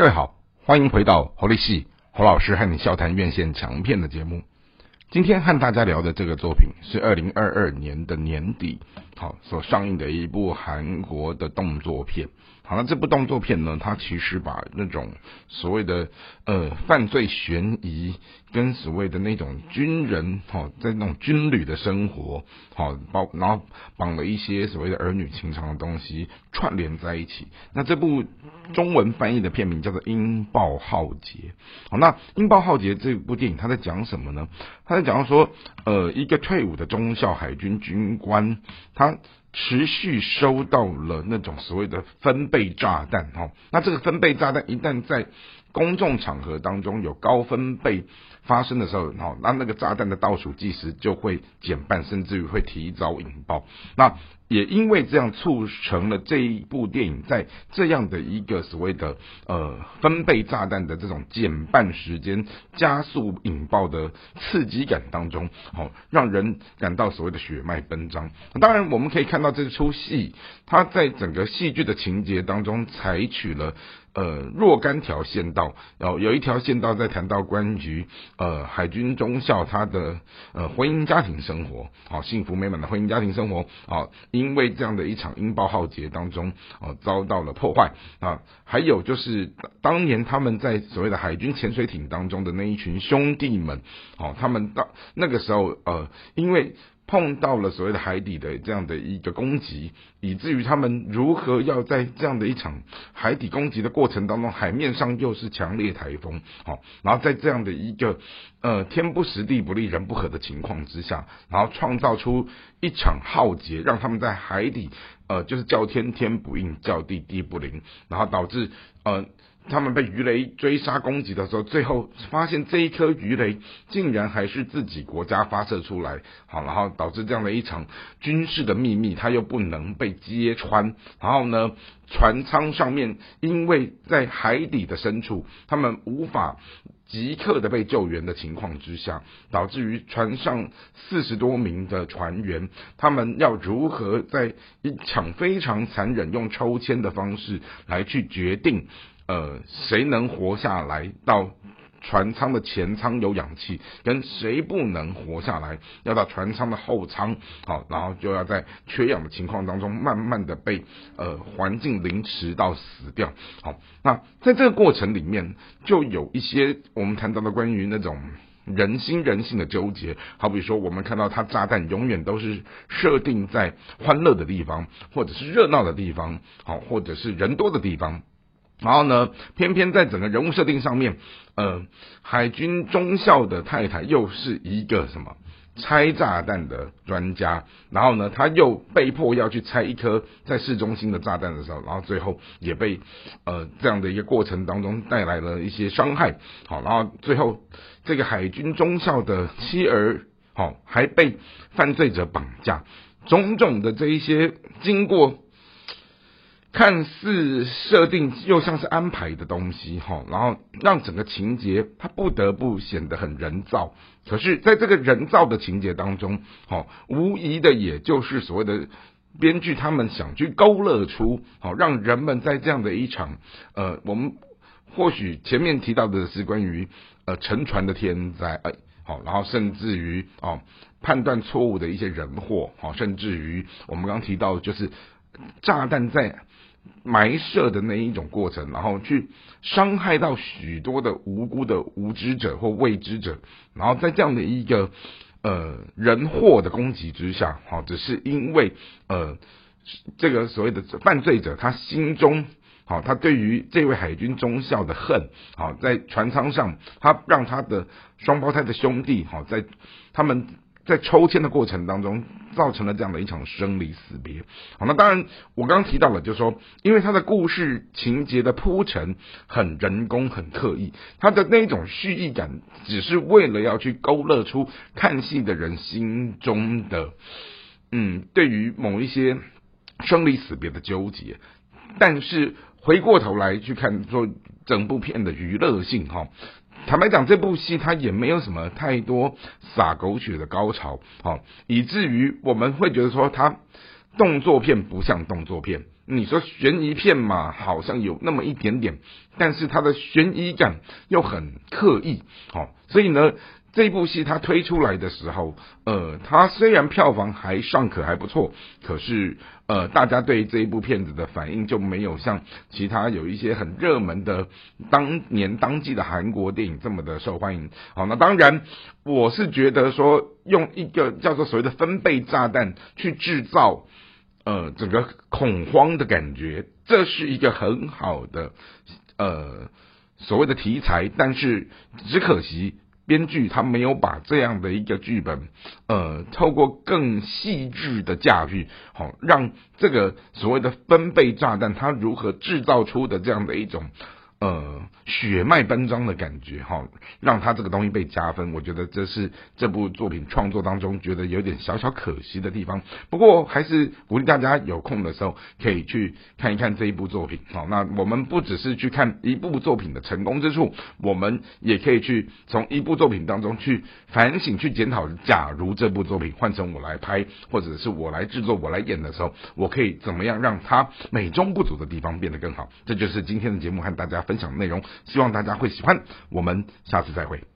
各位好，欢迎回到侯立戏侯老师和你笑谈院线强片的节目。今天和大家聊的这个作品是二零二二年的年底，好所上映的一部韩国的动作片。好，那这部动作片呢，它其实把那种所谓的呃犯罪悬疑跟所谓的那种军人哈，在那种军旅的生活，好包然后绑了一些所谓的儿女情长的东西串联在一起。那这部中文翻译的片名叫做《音爆浩劫》。好，那《音爆浩劫》这部电影它在讲什么呢？它在讲说，呃，一个退伍的中校海军军官，他。持续收到了那种所谓的分贝炸弹，哈，那这个分贝炸弹一旦在公众场合当中有高分贝发生的时候，哈，那那个炸弹的倒数计时就会减半，甚至于会提早引爆。那也因为这样促成了这一部电影在这样的一个所谓的呃分贝炸弹的这种减半时间加速引爆的刺激感当中，好让人感到所谓的血脉奔张。当然，我们可以看到这出戏，它在整个戏剧的情节当中采取了。呃，若干条线道，然后有一条线道在谈到关于呃海军中校他的呃婚姻家庭生活，好幸福美满的婚姻家庭生活，啊，因为这样的一场音爆浩劫当中，哦遭到了破坏啊，还有就是当年他们在所谓的海军潜水艇当中的那一群兄弟们，哦，他们到那个时候呃，因为。碰到了所谓的海底的这样的一个攻击，以至于他们如何要在这样的一场海底攻击的过程当中，海面上又是强烈台风，好，然后在这样的一个呃天不时地不利人不和的情况之下，然后创造出一场浩劫，让他们在海底呃就是叫天天不应，叫地地不灵，然后导致呃。他们被鱼雷追杀攻击的时候，最后发现这一颗鱼雷竟然还是自己国家发射出来，好，然后导致这样的一场军事的秘密，它又不能被揭穿。然后呢，船舱上面因为在海底的深处，他们无法即刻的被救援的情况之下，导致于船上四十多名的船员，他们要如何在一场非常残忍用抽签的方式来去决定。呃，谁能活下来到船舱的前舱有氧气，跟谁不能活下来要到船舱的后舱，好，然后就要在缺氧的情况当中，慢慢的被呃环境凌迟到死掉。好，那在这个过程里面，就有一些我们谈到的关于那种人心人性的纠结，好比说我们看到它炸弹永远都是设定在欢乐的地方，或者是热闹的地方，好，或者是人多的地方。然后呢，偏偏在整个人物设定上面，呃，海军中校的太太又是一个什么？拆炸弹的专家，然后呢，他又被迫要去拆一颗在市中心的炸弹的时候，然后最后也被呃这样的一个过程当中带来了一些伤害，好，然后最后这个海军中校的妻儿，好，还被犯罪者绑架，种种的这一些经过。看似设定又像是安排的东西哈，然后让整个情节它不得不显得很人造。可是，在这个人造的情节当中，哈，无疑的也就是所谓的编剧他们想去勾勒出，好让人们在这样的一场呃，我们或许前面提到的是关于呃沉船的天灾，哎，好，然后甚至于哦判断错误的一些人祸，好，甚至于我们刚提到就是炸弹在。埋设的那一种过程，然后去伤害到许多的无辜的无知者或未知者，然后在这样的一个呃人祸的攻击之下，好，只是因为呃这个所谓的犯罪者他心中好，他对于这位海军中校的恨，好，在船舱上他让他的双胞胎的兄弟好在他们。在抽签的过程当中，造成了这样的一场生离死别。好，那当然，我刚刚提到了，就是说，因为他的故事情节的铺陈很人工、很刻意，他的那种蓄意感，只是为了要去勾勒出看戏的人心中的，嗯，对于某一些生离死别的纠结。但是回过头来去看，说整部片的娱乐性，哈。坦白讲，这部戏它也没有什么太多洒狗血的高潮，好，以至于我们会觉得说它动作片不像动作片，你说悬疑片嘛，好像有那么一点点，但是它的悬疑感又很刻意，好，所以呢。这部戏它推出来的时候，呃，它虽然票房还尚可还不错，可是呃，大家对这一部片子的反应就没有像其他有一些很热门的当年当季的韩国电影这么的受欢迎。好，那当然我是觉得说用一个叫做所谓的分贝炸弹去制造呃整个恐慌的感觉，这是一个很好的呃所谓的题材，但是只可惜。编剧他没有把这样的一个剧本，呃，透过更细致的驾驭，好让这个所谓的分贝炸弹，它如何制造出的这样的一种。呃，血脉奔张的感觉哈，让他这个东西被加分，我觉得这是这部作品创作当中觉得有点小小可惜的地方。不过还是鼓励大家有空的时候可以去看一看这一部作品。好，那我们不只是去看一部作品的成功之处，我们也可以去从一部作品当中去反省、去检讨。假如这部作品换成我来拍，或者是我来制作、我来演的时候，我可以怎么样让它美中不足的地方变得更好？这就是今天的节目和大家。分享的内容，希望大家会喜欢。我们下次再会。